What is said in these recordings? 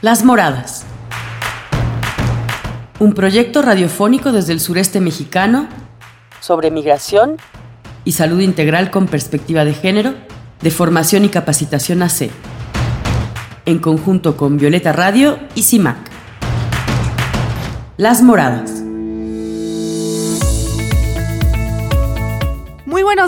Las Moradas. Un proyecto radiofónico desde el sureste mexicano sobre migración y salud integral con perspectiva de género, de formación y capacitación AC, en conjunto con Violeta Radio y CIMAC. Las Moradas.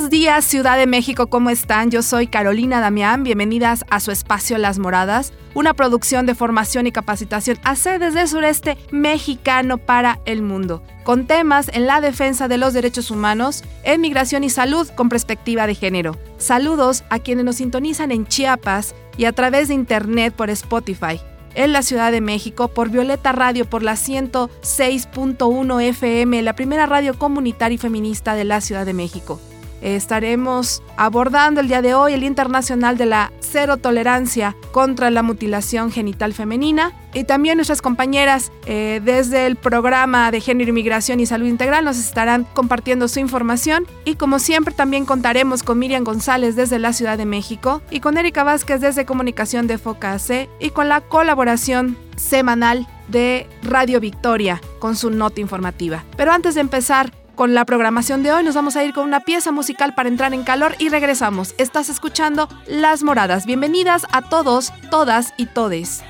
Buenos días, Ciudad de México, ¿cómo están? Yo soy Carolina Damián, bienvenidas a su espacio Las Moradas, una producción de formación y capacitación AC desde el sureste mexicano para el mundo, con temas en la defensa de los derechos humanos, en migración y salud con perspectiva de género. Saludos a quienes nos sintonizan en Chiapas y a través de internet por Spotify en la Ciudad de México por Violeta Radio por la 106.1 FM, la primera radio comunitaria y feminista de la Ciudad de México estaremos abordando el día de hoy el Internacional de la Cero Tolerancia contra la Mutilación Genital Femenina. Y también nuestras compañeras eh, desde el programa de Género, Inmigración y Salud Integral nos estarán compartiendo su información. Y como siempre también contaremos con Miriam González desde la Ciudad de México y con Erika Vázquez desde Comunicación de Foca y con la colaboración semanal de Radio Victoria con su nota informativa. Pero antes de empezar, con la programación de hoy nos vamos a ir con una pieza musical para entrar en calor y regresamos. Estás escuchando Las Moradas. Bienvenidas a todos, todas y todes.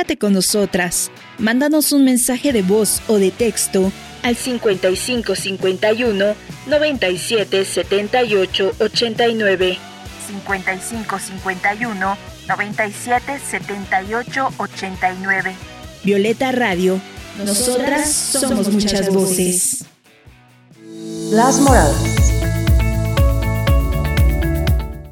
Comunícate con nosotras. Mándanos un mensaje de voz o de texto al 55 51 97 78 89. 55 97 78 89. Violeta Radio, Nosotras somos muchas voces. Las moradas.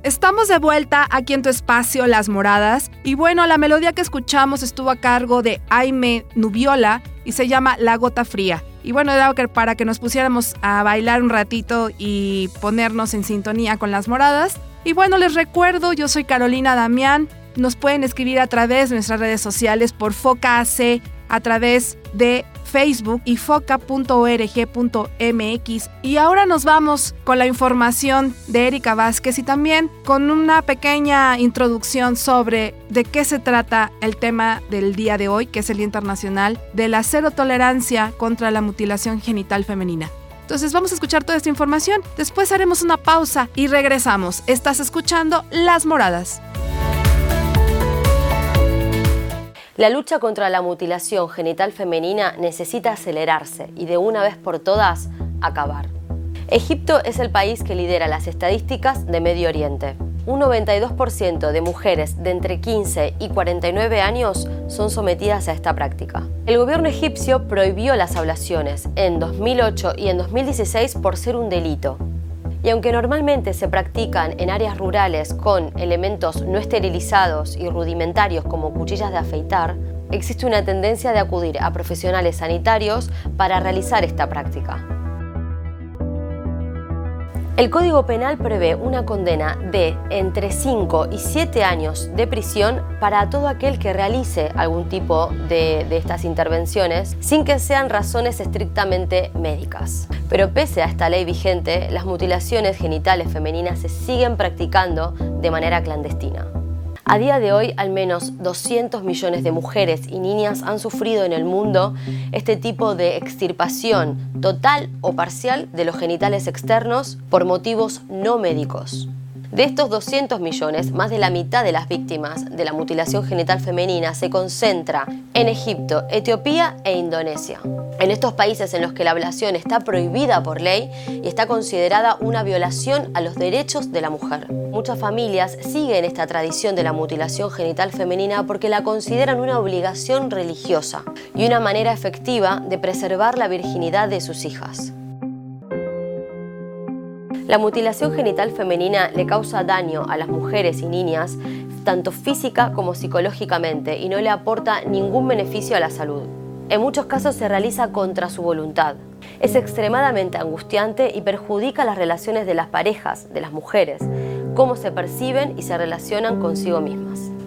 Estamos de vuelta aquí en tu espacio Las Moradas y bueno, la melodía que escuchamos estuvo a cargo de Aime Nubiola y se llama La Gota Fría. Y bueno, era para que nos pusiéramos a bailar un ratito y ponernos en sintonía con las moradas. Y bueno, les recuerdo, yo soy Carolina Damián. Nos pueden escribir a través de nuestras redes sociales por FOCAC, a través de Facebook y foca.org.mx. Y ahora nos vamos con la información de Erika Vázquez y también con una pequeña introducción sobre de qué se trata el tema del día de hoy, que es el Día Internacional de la Cero Tolerancia contra la Mutilación Genital Femenina. Entonces vamos a escuchar toda esta información, después haremos una pausa y regresamos. Estás escuchando Las Moradas. La lucha contra la mutilación genital femenina necesita acelerarse y de una vez por todas acabar. Egipto es el país que lidera las estadísticas de Medio Oriente. Un 92% de mujeres de entre 15 y 49 años son sometidas a esta práctica. El gobierno egipcio prohibió las ablaciones en 2008 y en 2016 por ser un delito y aunque normalmente se practican en áreas rurales con elementos no esterilizados y rudimentarios como cuchillas de afeitar, existe una tendencia de acudir a profesionales sanitarios para realizar esta práctica. El Código Penal prevé una condena de entre 5 y 7 años de prisión para todo aquel que realice algún tipo de, de, estas intervenciones sin que sean razones estrictamente médicas. Pero pese a esta ley vigente, las mutilaciones genitales femeninas se siguen practicando de manera clandestina. A día de hoy, al menos 200 millones de mujeres y niñas han sufrido en el mundo este tipo de extirpación total o parcial de los genitales externos por motivos no médicos. De estos 200 millones, más de la mitad de las víctimas de la mutilación genital femenina se concentra en Egipto, Etiopía e Indonesia. En estos países en los que la ablación está prohibida por ley y está considerada una violación a los derechos de la mujer. Muchas familias siguen esta tradición de la mutilación genital femenina porque la consideran una obligación religiosa y una manera efectiva de preservar la virginidad de sus hijas. La mutilación genital femenina le causa daño a las mujeres y niñas, tanto física como psicológicamente, y no le aporta ningún beneficio a la salud. En muchos casos se realiza contra su voluntad. Es extremadamente angustiante y perjudica las relaciones de las parejas, de las mujeres, cómo se perciben y se relacionan consigo mismas.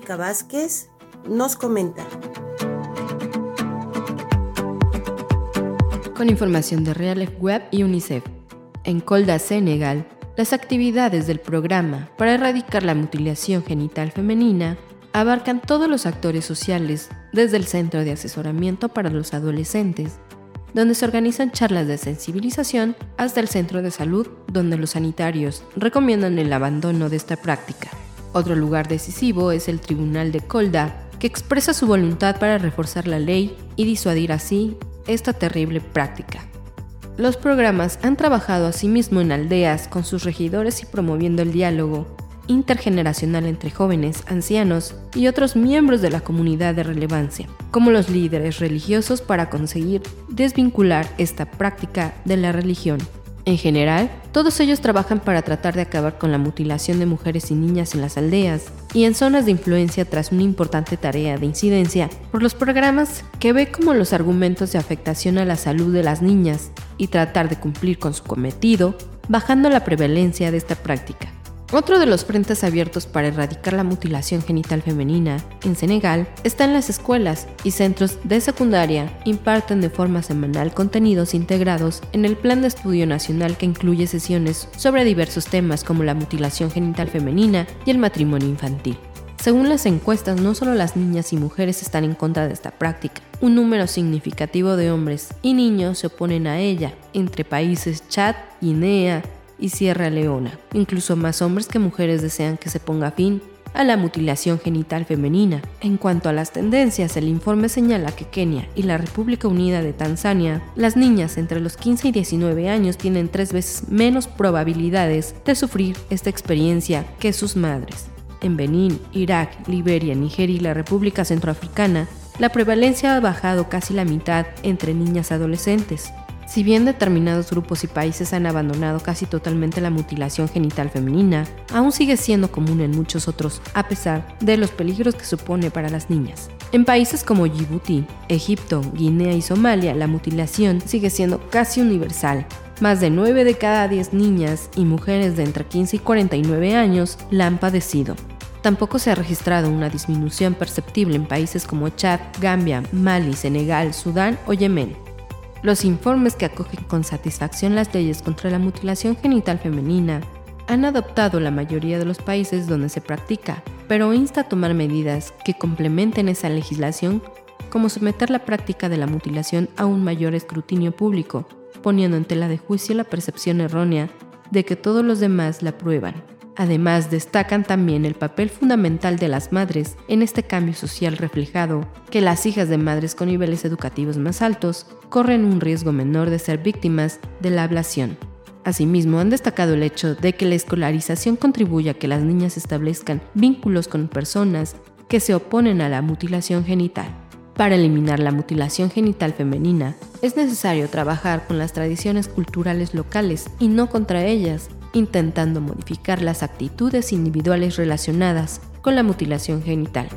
Erika Vázquez nos comenta. Con información de Real Web y UNICEF. En Colda, Senegal, las actividades del programa para erradicar la mutilación genital femenina abarcan todos los actores sociales, desde el Centro de Asesoramiento para los Adolescentes, donde se organizan charlas de sensibilización, hasta el Centro de Salud, donde los sanitarios recomiendan el abandono de esta práctica. Otro lugar decisivo es el Tribunal de Colda, que expresa su voluntad para reforzar la ley y disuadir así esta terrible práctica. Los programas han trabajado asimismo en aldeas con sus regidores y promoviendo el diálogo intergeneracional entre jóvenes, ancianos y otros miembros de la comunidad de relevancia, como los líderes religiosos para conseguir desvincular esta práctica de la religión. En general, todos ellos trabajan para tratar de acabar con la mutilación de mujeres y niñas en las aldeas y en zonas de influencia tras una importante tarea de incidencia por los programas que ve como los argumentos de afectación a la salud de las niñas y tratar de cumplir con su cometido, bajando la prevalencia de esta práctica. Otro de los frentes abiertos para erradicar la mutilación genital femenina en Senegal está en las escuelas y centros de secundaria imparten de forma semanal contenidos integrados en el Plan de Estudio Nacional que incluye sesiones sobre diversos temas como la mutilación genital femenina y el matrimonio infantil. Según las encuestas, no solo las niñas y mujeres están en contra de esta práctica, un número significativo de hombres y niños se oponen a ella, entre países Chad, Guinea, y Sierra Leona. Incluso más hombres que mujeres desean que se ponga fin a la mutilación genital femenina. En cuanto a las tendencias, el informe señala que Kenia y la República Unida de Tanzania, las niñas entre los 15 y 19 años tienen tres veces menos probabilidades de sufrir esta experiencia que sus madres. En Benín, Irak, Liberia, Nigeria y la República Centroafricana, la prevalencia ha bajado casi la mitad entre niñas adolescentes. Si bien determinados grupos y países han abandonado casi totalmente la mutilación genital femenina, aún sigue siendo común en muchos otros, a pesar de los peligros que supone para las niñas. En países como Djibouti, Egipto, Guinea y Somalia, la mutilación sigue siendo casi universal. Más de 9 de cada 10 niñas y mujeres de entre 15 y 49 años la han padecido. Tampoco se ha registrado una disminución perceptible en países como Chad, Gambia, Mali, Senegal, Sudán o Yemen. Los informes que acogen con satisfacción las leyes contra la mutilación genital femenina han adoptado la mayoría de los países donde se practica, pero insta a tomar medidas que complementen esa legislación, como someter la práctica de la mutilación a un mayor escrutinio público, poniendo en tela de juicio la percepción errónea de que todos los demás la prueban. Además, destacan también el papel fundamental de las madres en este cambio social reflejado, que las hijas de madres con niveles educativos más altos corren un riesgo menor de ser víctimas de la ablación. Asimismo, han destacado el hecho de que la escolarización contribuye a que las niñas establezcan vínculos con personas que se oponen a la mutilación genital. Para eliminar la mutilación genital femenina, es necesario trabajar con las tradiciones culturales locales y no contra ellas, intentando modificar las actitudes individuales relacionadas con la mutilación genital.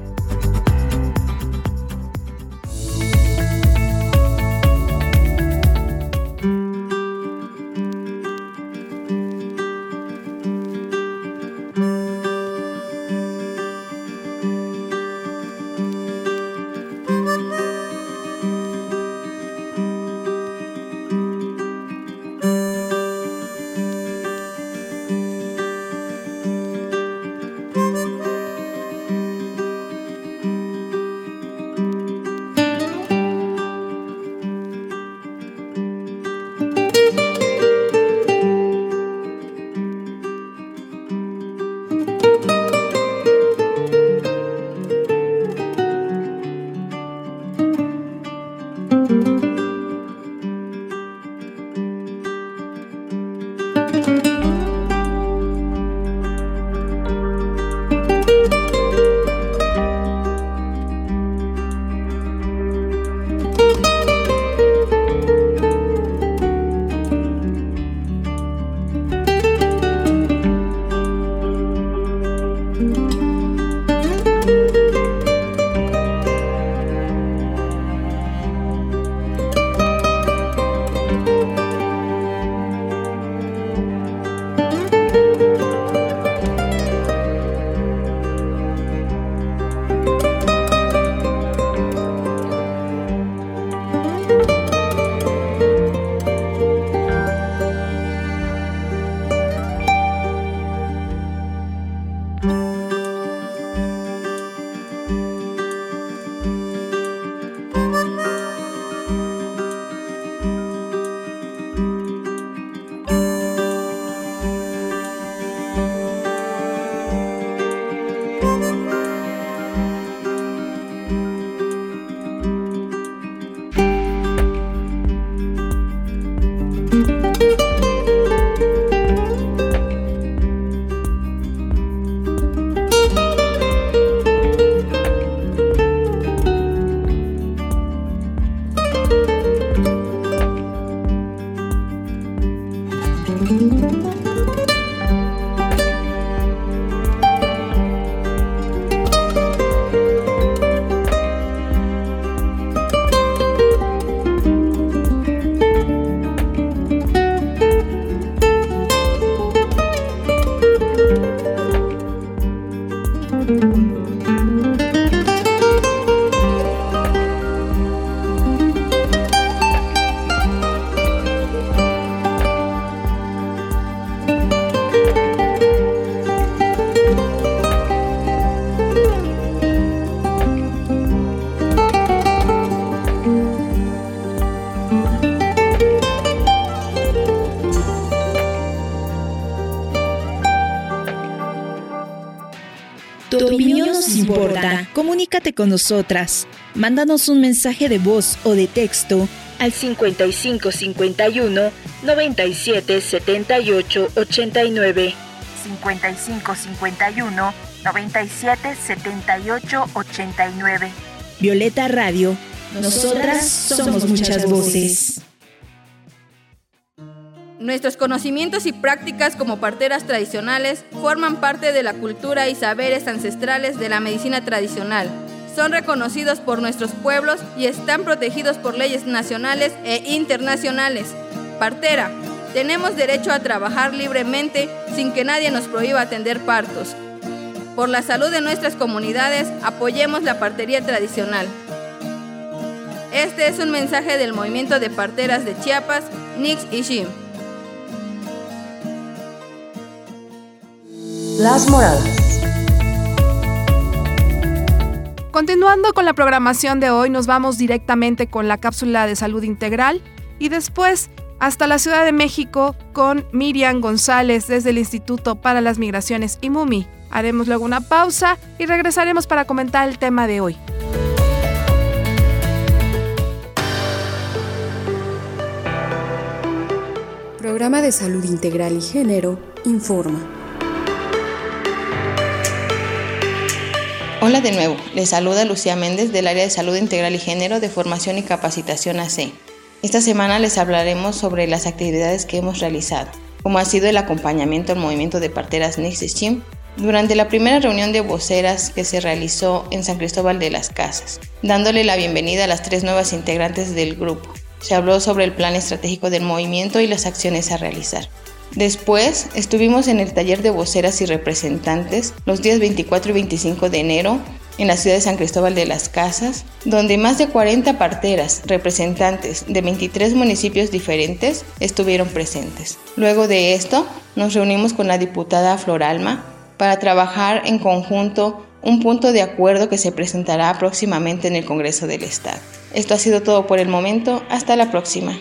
Comunícate con nosotras. Mándanos un mensaje de voz o de texto al 5551 97 78 89. 5551 97 78 89. Violeta Radio. Nosotras somos muchas voces. Nuestros conocimientos y prácticas como parteras tradicionales forman parte de la cultura y saberes ancestrales de la medicina tradicional. Son reconocidos por nuestros pueblos y están protegidos por leyes nacionales e internacionales. Partera, tenemos derecho a trabajar libremente sin que nadie nos prohíba atender partos. Por la salud de nuestras comunidades, apoyemos la partería tradicional. Este es un mensaje del movimiento de parteras de Chiapas, Nix y Jim. Las Moradas. Continuando con la programación de hoy, nos vamos directamente con la cápsula de salud integral y después hasta la Ciudad de México con Miriam González desde el Instituto para las Migraciones y MUMI. Haremos luego una pausa y regresaremos para comentar el tema de hoy. Programa de Salud Integral y Género informa. Hola de nuevo, les saluda Lucía Méndez del área de Salud Integral y Género de Formación y Capacitación AC. Esta semana les hablaremos sobre las actividades que hemos realizado, como ha sido el acompañamiento al movimiento de parteras Chim durante la primera reunión de voceras que se realizó en San Cristóbal de las Casas, dándole la bienvenida a las tres nuevas integrantes del grupo. Se habló sobre el plan estratégico del movimiento y las acciones a realizar. Después estuvimos en el taller de voceras y representantes los días 24 y 25 de enero en la ciudad de San Cristóbal de las Casas, donde más de 40 parteras, representantes de 23 municipios diferentes, estuvieron presentes. Luego de esto, nos reunimos con la diputada Floralma para trabajar en conjunto un punto de acuerdo que se presentará próximamente en el Congreso del Estado. Esto ha sido todo por el momento. Hasta la próxima.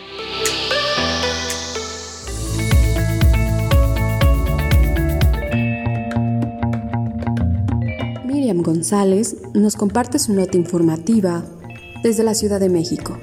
González nos comparte su nota informativa desde la Ciudad de México.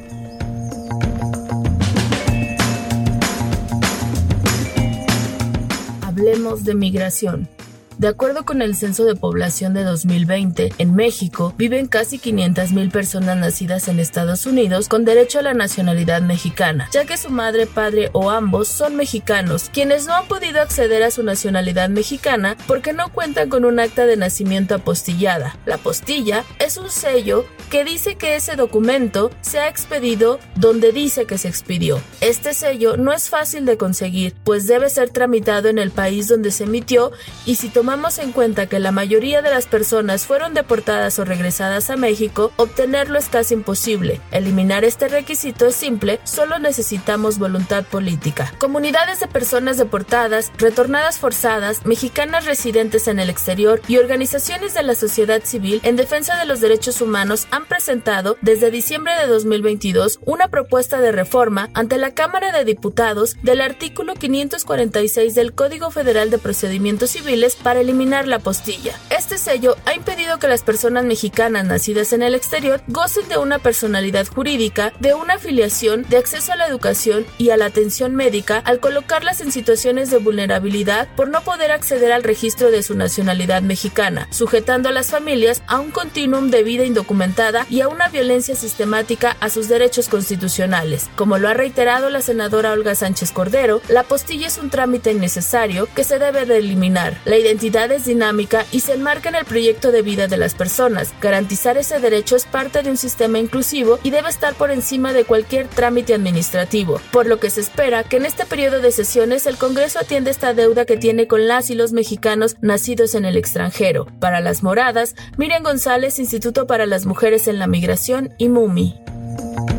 Hablemos de migración. De acuerdo con el Censo de Población de 2020, en México viven casi 500.000 personas nacidas en Estados Unidos con derecho a la nacionalidad mexicana, ya que su madre, padre o ambos son mexicanos, quienes no han podido acceder a su nacionalidad mexicana porque no cuentan con un acta de nacimiento apostillada. La apostilla es un sello que dice que ese documento se ha expedido donde dice que se expidió. Este sello no es fácil de conseguir, pues debe ser tramitado en el país donde se emitió y si tomamos tomamos en cuenta que la mayoría de las personas fueron deportadas o regresadas a México, obtenerlo es casi imposible. Eliminar este requisito es simple, solo necesitamos voluntad política. Comunidades de personas deportadas, retornadas forzadas, mexicanas residentes en el exterior y organizaciones de la sociedad civil en defensa de los derechos humanos han presentado desde diciembre de 2022 una propuesta de reforma ante la Cámara de Diputados del artículo 546 del Código Federal de Procedimientos Civiles para eliminar la postilla. Este sello ha impedido que las personas mexicanas nacidas en el exterior gocen de una personalidad jurídica, de una afiliación, de acceso a la educación y a la atención médica al colocarlas en situaciones de vulnerabilidad por no poder acceder al registro de su nacionalidad mexicana, sujetando a las familias a un continuum de vida indocumentada y a una violencia sistemática a sus derechos constitucionales. Como lo ha reiterado la senadora Olga Sánchez Cordero, la postilla es un trámite innecesario que se debe de eliminar. La identidad es dinámica y se enmarca en el proyecto de vida de las personas. Garantizar ese derecho es parte de un sistema inclusivo y debe estar por encima de cualquier trámite administrativo, por lo que se espera que en este periodo de sesiones el Congreso atienda esta deuda que tiene con las y los mexicanos nacidos en el extranjero. Para las moradas, Miriam González, Instituto para las Mujeres en la Migración y MUMI.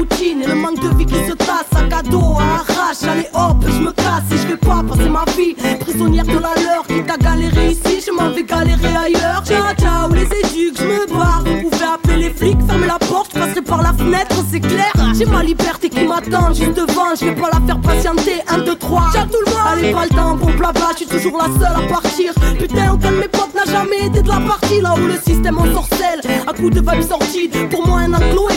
Et le manque de vie qui se tasse. À dos, à arrache, allez hop, je me casse et je vais pas passer ma vie prisonnière de la leur. Qui t'a galéré ici, je m'en vais galérer ailleurs. Ciao, ciao, les éduques, je me barre. Vous pouvez appeler les flics, fermez la porte, je passerai par la fenêtre, c'est clair. J'ai ma liberté qui m'attend juste devant, je vais pas la faire patienter. 1, 2, 3, ciao tout le monde. Allez, pas le temps, bon blabla, je suis toujours la seule à partir. Putain, aucun de mes potes n'a jamais été de la partie. Là où le système en sorcelle, à coup de vibes sorties. Pour moi, un enclos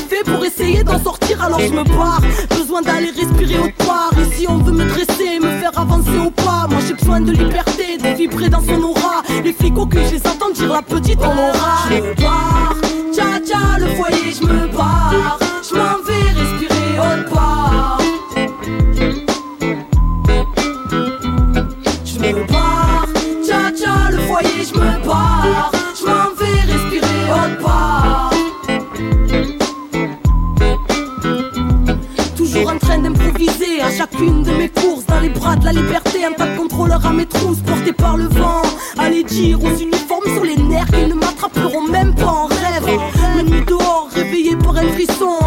je me barre. Besoin d'aller respirer autre part. Ici, on veut me dresser, me faire avancer au pas. Moi, j'ai besoin de liberté, de vibrer dans son aura. Les flics au cul, je les dire la petite on.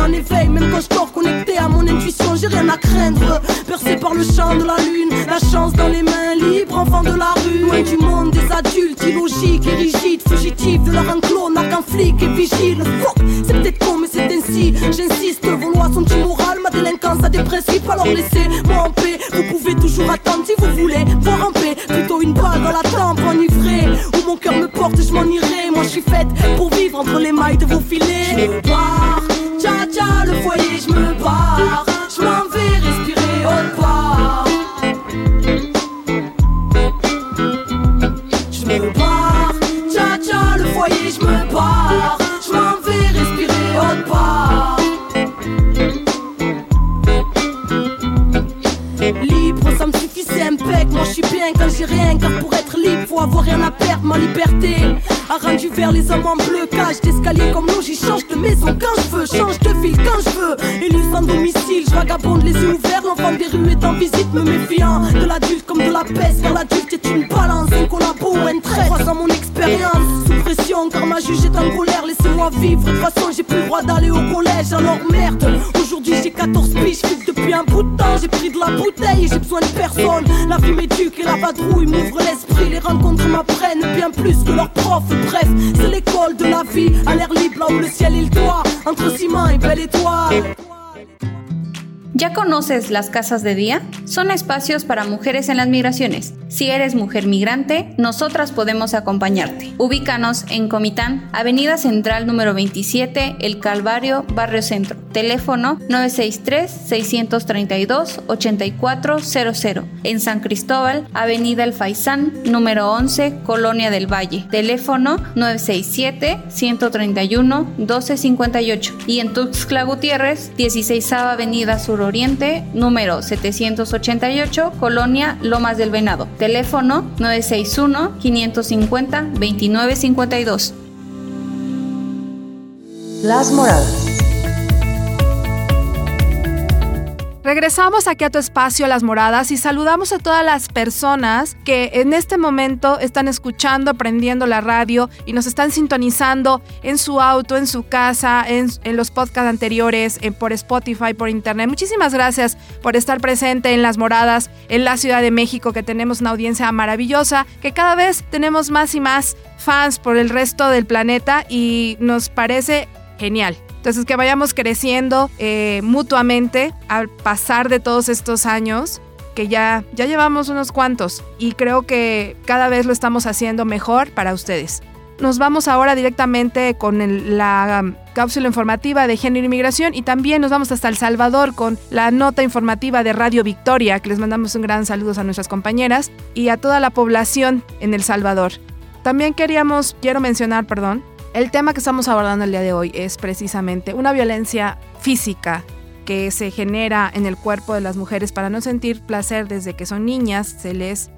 Même quand je dors connecté à mon intuition, j'ai rien à craindre. Percé par le champ de la lune, la chance dans les mains libres, enfant de la rue. Loin du monde des adultes, illogiques et rigides, fugitifs de leur enclos, n'a qu'un flic et vigile. C'est peut-être con, mais c'est ainsi. J'insiste, vos lois sont immorales, ma délinquance a des principes, alors laissez-moi en paix. Vous pouvez toujours attendre si vous voulez voir en paix. Plutôt une balle dans la tempe, enivrée. Où mon cœur me porte, je m'en irai. Moi je suis faite pour vivre entre les mailles de vos filets. Liberté a rendu vers les hommes en bleu. Cage d'escalier comme l'eau, j'y change de maison quand je veux, change de ville quand je veux. Élu sans domicile, je vagabonde les yeux ouverts. L'enfant des rues est en visite, me méfiant de l'adulte comme de la peste. Car l'adulte est une balance, un collabo ou un trait. Croisant mon expérience, sous pression, car ma juge est en colère. Laissez-moi vivre, de toute façon j'ai plus le droit d'aller au collège. Alors merde, j'ai 14 piges, je depuis un bout de temps. J'ai pris de la bouteille et j'ai besoin de personne. La vie m'éduque et la vadrouille m'ouvre l'esprit. Les rencontres m'apprennent bien plus que leurs profs. Bref, c'est l'école de la vie, à l'air libre là où le ciel le toit. Entre ciment et belle étoile. ¿Ya conoces las casas de día? Son espacios para mujeres en las migraciones. Si eres mujer migrante, nosotras podemos acompañarte. Ubícanos en Comitán, Avenida Central número 27, El Calvario, Barrio Centro. Teléfono 963-632-8400. En San Cristóbal, Avenida El Faisán, número 11, Colonia del Valle. Teléfono 967-131-1258. Y en Tuxtla Gutiérrez, 16 Avenida Suroriente, número 788, Colonia Lomas del Venado. Teléfono 961-550-2952. Las Moradas. Regresamos aquí a tu espacio Las Moradas y saludamos a todas las personas que en este momento están escuchando, aprendiendo la radio y nos están sintonizando en su auto, en su casa, en, los podcasts anteriores, por Spotify, por internet. Muchísimas gracias por estar presente en Las Moradas, en la Ciudad de México, que tenemos una audiencia maravillosa, que cada vez tenemos más y más fans por el resto del planeta y nos parece genial. Entonces, que vayamos creciendo eh, mutuamente al pasar de todos estos años, que ya, ya llevamos unos cuantos, y creo que cada vez lo estamos haciendo mejor para ustedes. Nos vamos ahora directamente con la cápsula informativa de género y migración y también nos vamos hasta El Salvador con la nota informativa de Radio Victoria, que les mandamos un gran saludo a nuestras compañeras y a toda la población en El Salvador. También queríamos, quiero mencionar, perdón, el tema que estamos abordando el día de hoy es precisamente una violencia física que se genera en el cuerpo de las mujeres para no sentir placer desde que son niñas, se les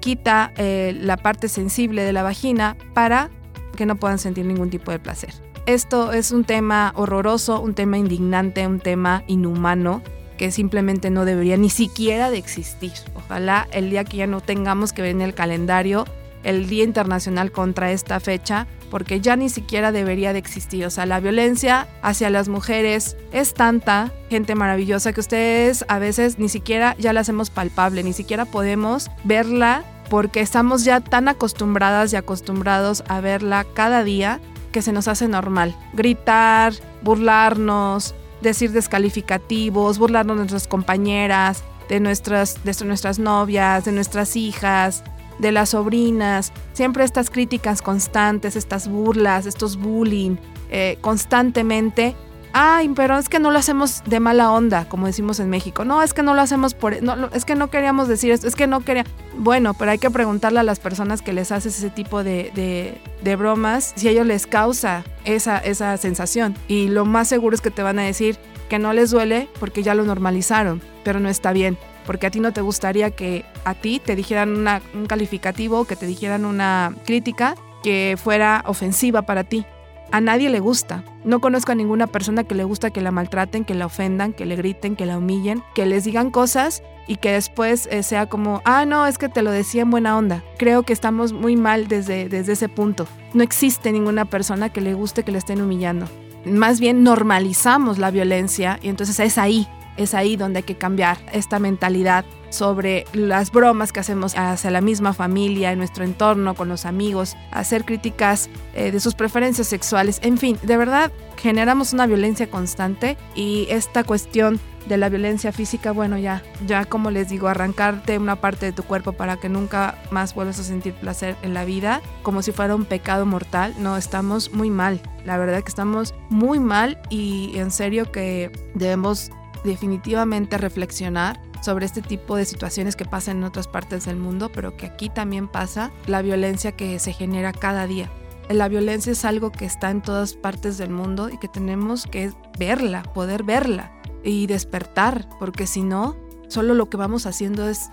quita eh, la parte sensible de la vagina para que no puedan sentir ningún tipo de placer. Esto es un tema horroroso, un tema indignante, un tema inhumano que simplemente no debería ni siquiera de existir. Ojalá el día que ya no tengamos que ver en el calendario el Día Internacional contra esta fecha, porque ya ni siquiera debería de existir. O sea, la violencia hacia las mujeres es tanta, gente maravillosa, que ustedes a veces ni siquiera ya la hacemos palpable, ni siquiera podemos verla porque estamos ya tan acostumbradas y acostumbrados a verla cada día que se nos hace normal. Gritar, burlarnos, decir descalificativos, burlarnos de nuestras compañeras, de nuestras, de nuestras novias, de nuestras hijas, de las sobrinas. Siempre estas críticas constantes, estas burlas, estos bullying, eh, constantemente ay, pero es que no lo hacemos de mala onda, como decimos en México. No, es que no lo hacemos por... No, es que no queríamos decir esto, es que no quería... Bueno, pero hay que preguntarle a las personas que les haces ese tipo de, de, bromas si a ellos les causa esa, esa sensación. Y lo más seguro es que te van a decir que no les duele porque ya lo normalizaron, pero no está bien. Porque a ti no te gustaría que a ti te dijeran un calificativo, que te dijeran una crítica que fuera ofensiva para ti a nadie le gusta. No conozco a ninguna persona que le gusta que la maltraten, que la ofendan, que le griten, que la humillen, que les digan cosas y que después eh, sea como, ah, no, es que te lo decía en buena onda. Creo que estamos muy mal desde, desde ese punto. No existe ninguna persona que le guste que le estén humillando. Más bien normalizamos la violencia y entonces es ahí, es ahí donde hay que cambiar esta mentalidad sobre las bromas que hacemos hacia la misma familia, en nuestro entorno, con los amigos, hacer críticas eh, de sus preferencias sexuales, en fin, de verdad generamos una violencia constante y esta cuestión de la violencia física, bueno, ya, ya como les digo, arrancarte una parte de tu cuerpo para que nunca más vuelvas a sentir placer en la vida, como si fuera un pecado mortal, no, estamos muy mal, la verdad que estamos muy mal y en serio que debemos definitivamente reflexionar sobre este tipo de situaciones que pasan en otras partes del mundo, pero que aquí también pasa la violencia que se genera cada día. La violencia es algo que está en todas partes del mundo y que tenemos que verla, poder verla y despertar, porque si no, solo lo que vamos haciendo es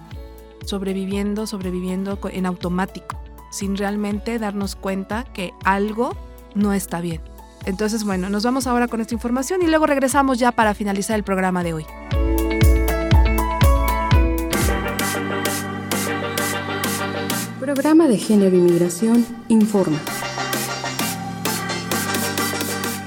sobreviviendo, sobreviviendo en automático, sin realmente darnos cuenta que algo no está bien. Entonces, bueno, nos vamos ahora con esta información y luego regresamos ya para finalizar el programa de hoy. Programa de Género y Migración informa.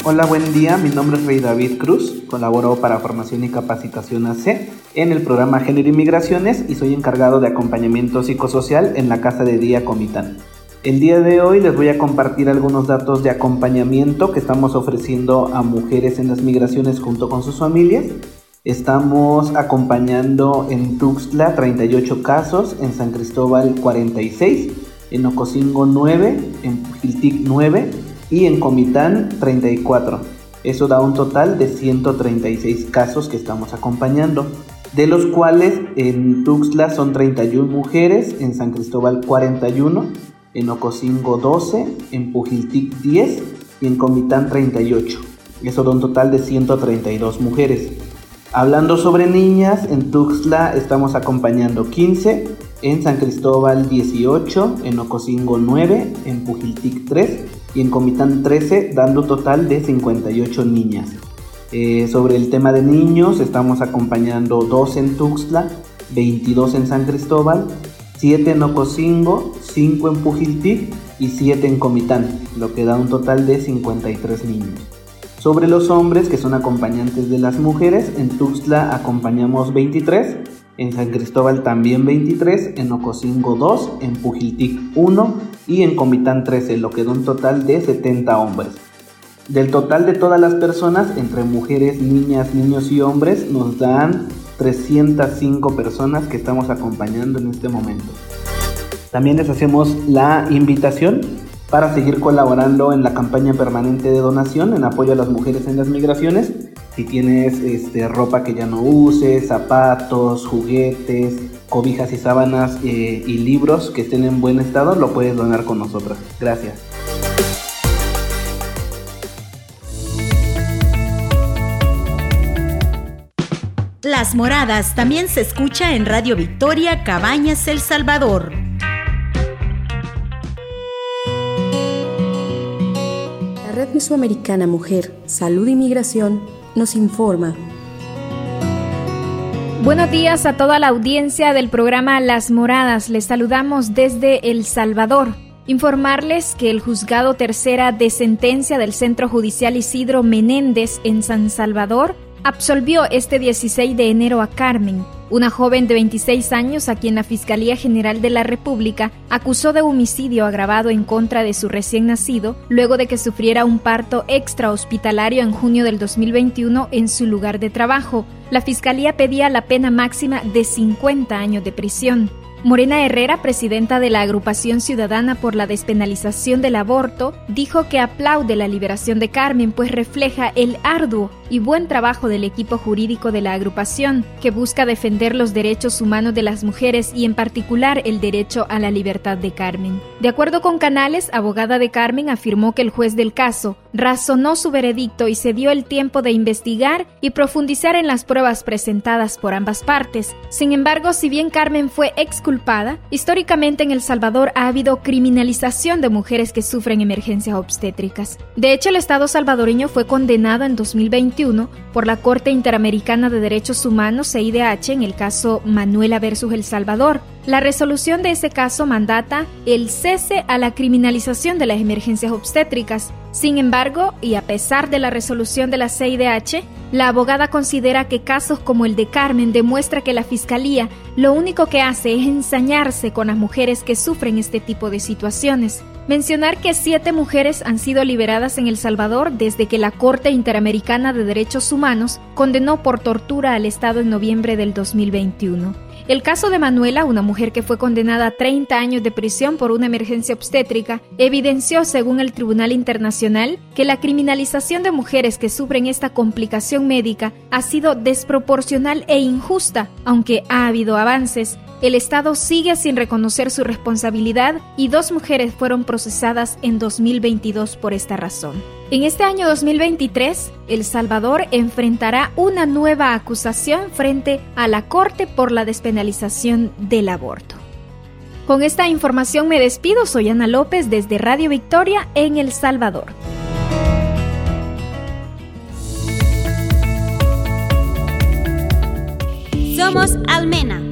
Hola, buen día. Mi nombre es Rey David Cruz. Colaboro para Formación y Capacitación AC en el programa Género y Migraciones y soy encargado de acompañamiento psicosocial en la Casa de Día Comitán. El día de hoy les voy a compartir algunos datos de acompañamiento que estamos ofreciendo a mujeres en las migraciones junto con sus familias Estamos acompañando en Tuxtla 38 casos, en San Cristóbal 46, en Ocosingo 9, en Pujiltic 9 y en Comitán 34. Eso da un total de 136 casos que estamos acompañando, de los cuales en Tuxtla son 31 mujeres, en San Cristóbal 41, en Ocosingo 12, en Pujiltic 10 y en Comitán 38. Eso da un total de 132 mujeres. Hablando sobre niñas, en Tuxtla estamos acompañando 15, en San Cristóbal 18, en Ocosingo 9, en Pujiltic 3 y en Comitán 13, dando total de 58 niñas. Eh, sobre el tema de niños, estamos acompañando 2 en Tuxtla, 22 en San Cristóbal, 7 en Ocosingo, 5 en Pujiltic y 7 en Comitán, lo que da un total de 53 niños. Sobre los hombres que son acompañantes de las mujeres, en Tuxtla acompañamos 23, en San Cristóbal también 23, en Ocosingo 2, en Pujiltic 1 y en Comitán 13, lo que da un total de 70 hombres. Del total de todas las personas, entre mujeres, niñas, niños y hombres, nos dan 305 personas que estamos acompañando en este momento. También les hacemos la invitación para seguir colaborando en la campaña permanente de donación en apoyo a las mujeres en las migraciones. Si tienes este, ropa que ya no uses, zapatos, juguetes, cobijas y sábanas eh, y libros que estén en buen estado, lo puedes donar con nosotros. Gracias. Las Moradas también se escucha en Radio Victoria Cabañas El Salvador. Mesoamericana Mujer, Salud y Migración nos informa. Buenos días a toda la audiencia del programa Las Moradas. Les saludamos desde El Salvador. Informarles que el juzgado tercera de sentencia del Centro Judicial Isidro Menéndez en San Salvador absolvió este 16 de enero a Carmen, una joven de 26 años a quien la Fiscalía General de la República acusó de homicidio agravado en contra de su recién nacido luego de que sufriera un parto extrahospitalario en junio del 2021 en su lugar de trabajo. La Fiscalía pedía la pena máxima de 50 años de prisión. Morena Herrera, presidenta de la Agrupación Ciudadana por la Despenalización del Aborto, dijo que aplaude la liberación de Carmen, pues refleja el arduo y buen trabajo del equipo jurídico de la agrupación, que busca defender los derechos humanos de las mujeres y en particular el derecho a la libertad de Carmen. De acuerdo con Canales, abogada de Carmen afirmó que el juez del caso razonó su veredicto y se dio el tiempo de investigar y profundizar en las pruebas presentadas por ambas partes. Sin embargo, si bien Carmen fue excluida, históricamente en El Salvador ha habido criminalización de mujeres que sufren emergencias obstétricas. De hecho, el Estado salvadoreño fue condenado en 2021 por la Corte Interamericana de Derechos Humanos, CIDH, en el caso Manuela versus El Salvador. La resolución de ese caso mandata el cese a la criminalización de las emergencias obstétricas. Sin embargo, y a pesar de la resolución de la CIDH, la abogada considera que casos como el de Carmen demuestra que la Fiscalía lo único que hace es ensañarse con las mujeres que sufren este tipo de situaciones. Mencionar que siete mujeres han sido liberadas en El Salvador desde que la Corte Interamericana de Derechos Humanos condenó por tortura al Estado en noviembre del 2021. El caso de Manuela, una mujer que fue condenada a 30 años de prisión por una emergencia obstétrica, evidenció, según el Tribunal Internacional, que la criminalización de mujeres que sufren esta complicación médica ha sido desproporcional e injusta, aunque ha habido avances. El Estado sigue sin reconocer su responsabilidad y dos mujeres fueron procesadas en 2022 por esta razón. En este año 2023, El Salvador enfrentará una nueva acusación frente a la Corte por la despenalización del aborto. Con esta información me despido, soy Ana López desde Radio Victoria en El Salvador. Somos Almena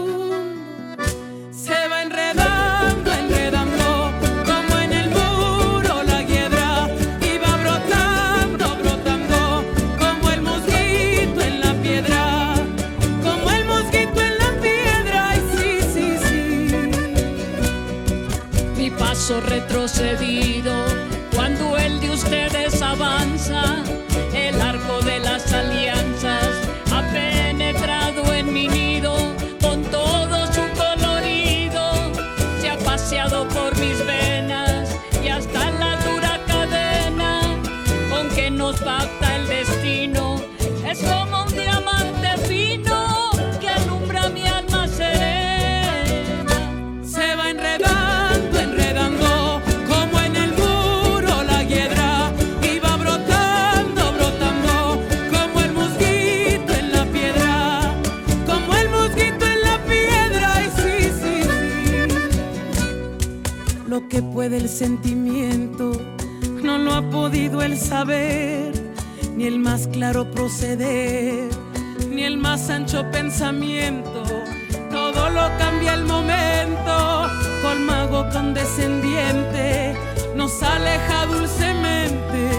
Cuando el de ustedes avanza, el arco de las alianzas ha penetrado en mi nido con todo su colorido, se ha paseado por mis venas y hasta la dura cadena con que nos pacta el saber, ni el más claro proceder, ni el más ancho pensamiento. Todo lo cambia el momento, colmago condescendiente, nos aleja dulcemente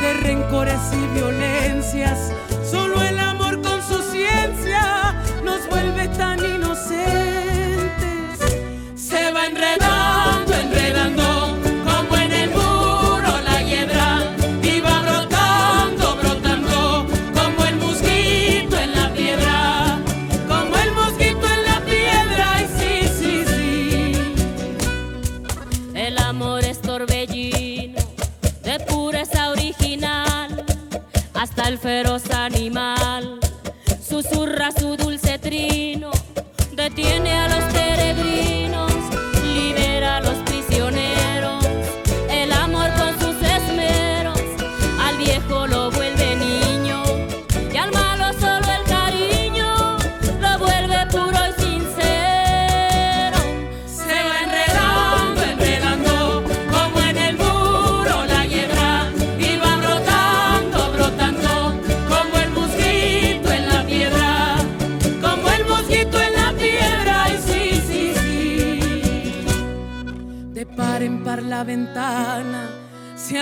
de rencores y violencias.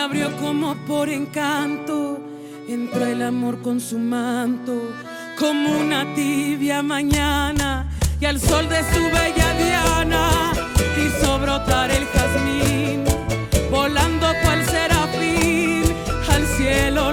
Abrió como por encanto. Entró el amor con su manto, como una tibia mañana. Y al sol de su bella diana hizo brotar el jazmín. Volando cual serafín, al cielo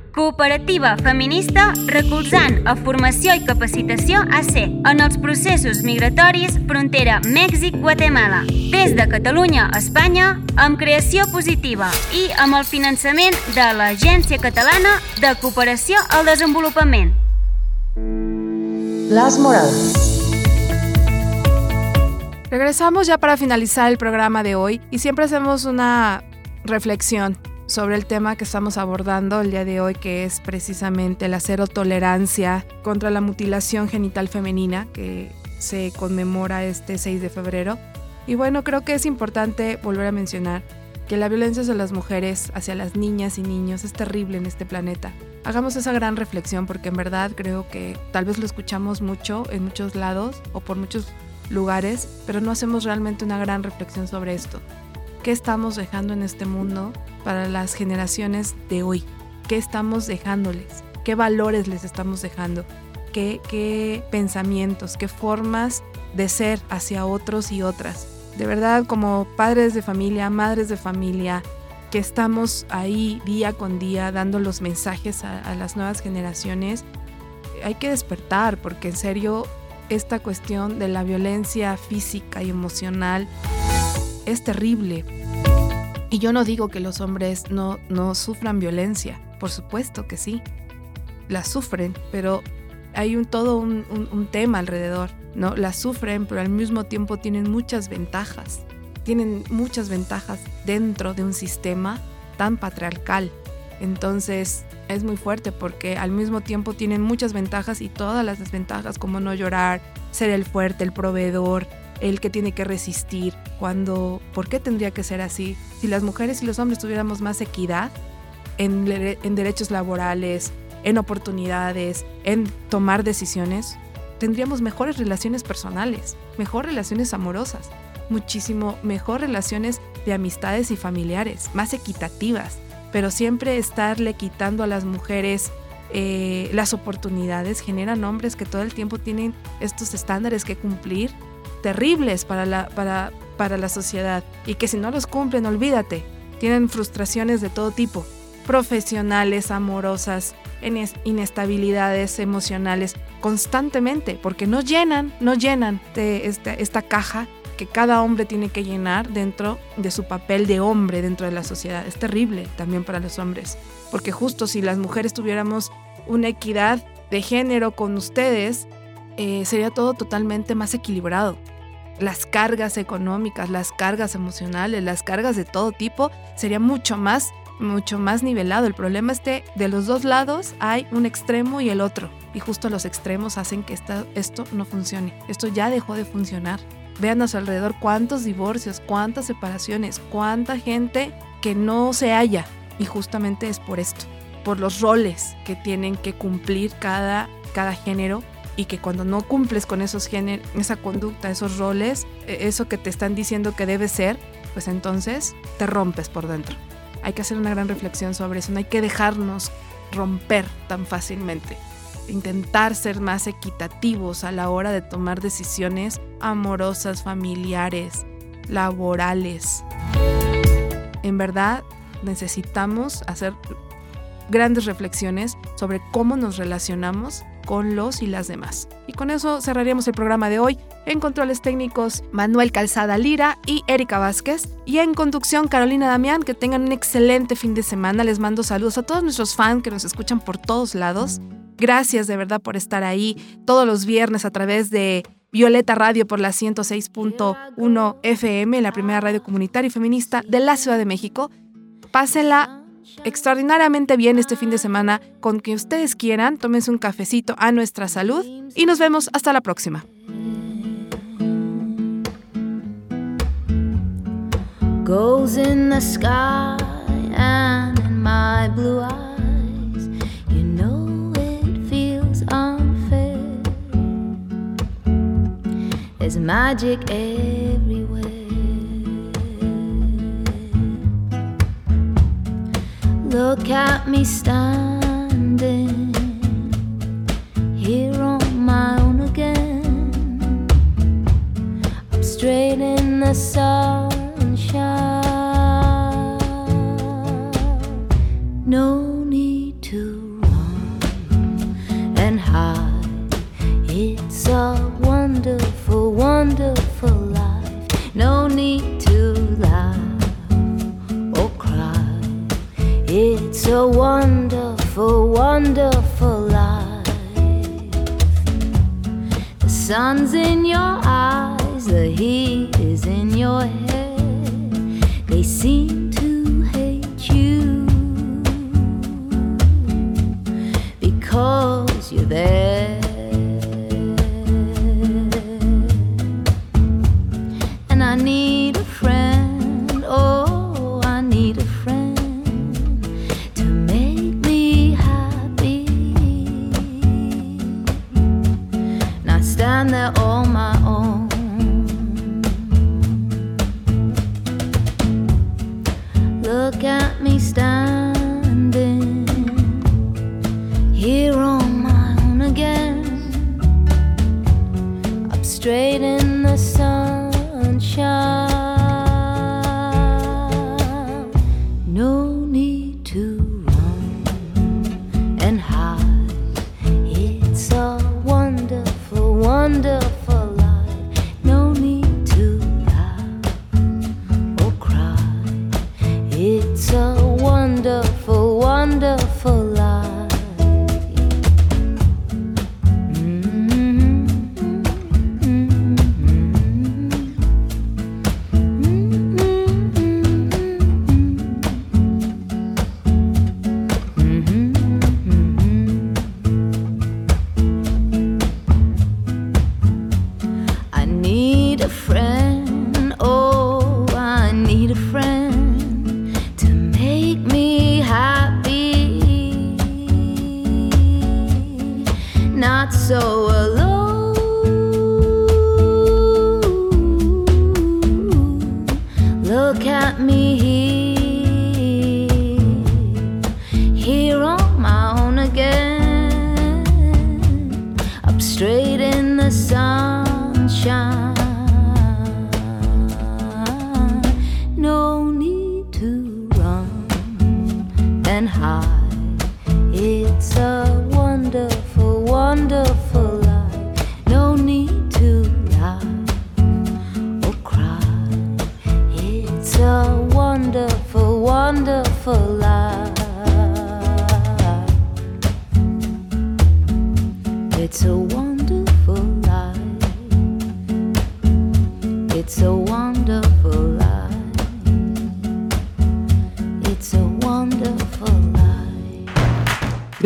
cooperativa feminista recolzant a formació i capacitació AC en els processos migratoris frontera Mèxic-Guatemala. Des de Catalunya a Espanya, amb creació positiva i amb el finançament de l'Agència Catalana de Cooperació al Desenvolupament. Las moradas. Regresamos ya para finalizar el programa de hoy y siempre hacemos una reflexión sobre el tema que estamos abordando el día de hoy, que es precisamente la cero tolerancia contra la mutilación genital femenina, que se conmemora este 6 de febrero. Y bueno, creo que es importante volver a mencionar que la violencia hacia las mujeres, hacia las niñas y niños, es terrible en este planeta. Hagamos esa gran reflexión porque en verdad creo que tal vez lo escuchamos mucho en muchos lados o por muchos lugares, pero no hacemos realmente una gran reflexión sobre esto. ¿Qué estamos dejando en este mundo para las generaciones de hoy? ¿Qué estamos dejándoles? ¿Qué valores les estamos dejando? ¿Qué, pensamientos? ¿Qué formas de ser hacia otros y otras? De verdad, como padres de familia, madres de familia, que estamos ahí día con día dando los mensajes a, a las nuevas generaciones, hay que despertar porque en serio esta cuestión de la violencia física y emocional es terrible. Y yo no digo que los hombres no, no sufran violencia, por supuesto que sí, la sufren, pero hay un, todo un, un- tema alrededor, ¿no? La sufren, pero al mismo tiempo tienen muchas ventajas, tienen muchas ventajas dentro de un sistema tan patriarcal. Entonces es muy fuerte porque al mismo tiempo tienen muchas ventajas y todas las desventajas como no llorar, ser el fuerte, el proveedor, el que tiene que resistir, cuando, ¿por qué tendría que ser así? Si las mujeres y los hombres tuviéramos más equidad en, derechos laborales, en oportunidades, en tomar decisiones, tendríamos mejores relaciones personales, mejor relaciones amorosas, muchísimo mejor relaciones de amistades y familiares, más equitativas, pero siempre estarle quitando a las mujeres eh, las oportunidades generan hombres que todo el tiempo tienen estos estándares que cumplir terribles para la, para, para la sociedad y que si no los cumplen, olvídate, tienen frustraciones de todo tipo, profesionales, amorosas, ines- inestabilidades emocionales constantemente, porque no llenan, no llenan de esta, esta caja que cada hombre tiene que llenar dentro de su papel de hombre dentro de la sociedad. Es terrible también para los hombres, porque justo si las mujeres tuviéramos una equidad de género con ustedes, eh, sería todo totalmente más equilibrado. Las cargas económicas, las cargas emocionales, las cargas de todo tipo, sería mucho más, mucho más nivelado. El problema es que de los dos lados hay un extremo y el otro. y justo los extremos hacen que esto no funcione. Esto ya dejó de funcionar. Vean a su alrededor cuántos divorcios, cuántas separaciones, cuánta gente que no se halla. Y justamente es por esto, por los roles que tienen que cumplir cada, cada género y que cuando no cumples con esos géneros, esa conducta, esos roles, e, eso que te están diciendo que debe ser, pues entonces te rompes por dentro. Hay que hacer una gran reflexión sobre eso, no hay que dejarnos romper tan fácilmente. Intentar ser más equitativos a la hora de tomar decisiones amorosas, familiares, laborales. En verdad, necesitamos hacer grandes reflexiones sobre cómo nos relacionamos con los y las demás. Y con eso cerraríamos el programa de hoy. En controles técnicos, Manuel Calzada Lira y Erika Vázquez. Y en conducción, Carolina Damián. Que tengan un excelente fin de semana. Les mando saludos a todos nuestros fans que nos escuchan por todos lados. Gracias de verdad por estar ahí todos los viernes a través de Violeta Radio por la 106.1 FM, la primera radio comunitaria y feminista de la Ciudad de México. Pásenla extraordinariamente bien este fin de semana con que ustedes quieran. Tómense un cafecito a nuestra salud y nos vemos hasta la próxima. You know it feels unfair. Look at me standing here on my own again. I'm straight in the sunshine. Sun's in your eyes, the heat is in your head. They seem got me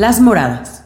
Las Moradas.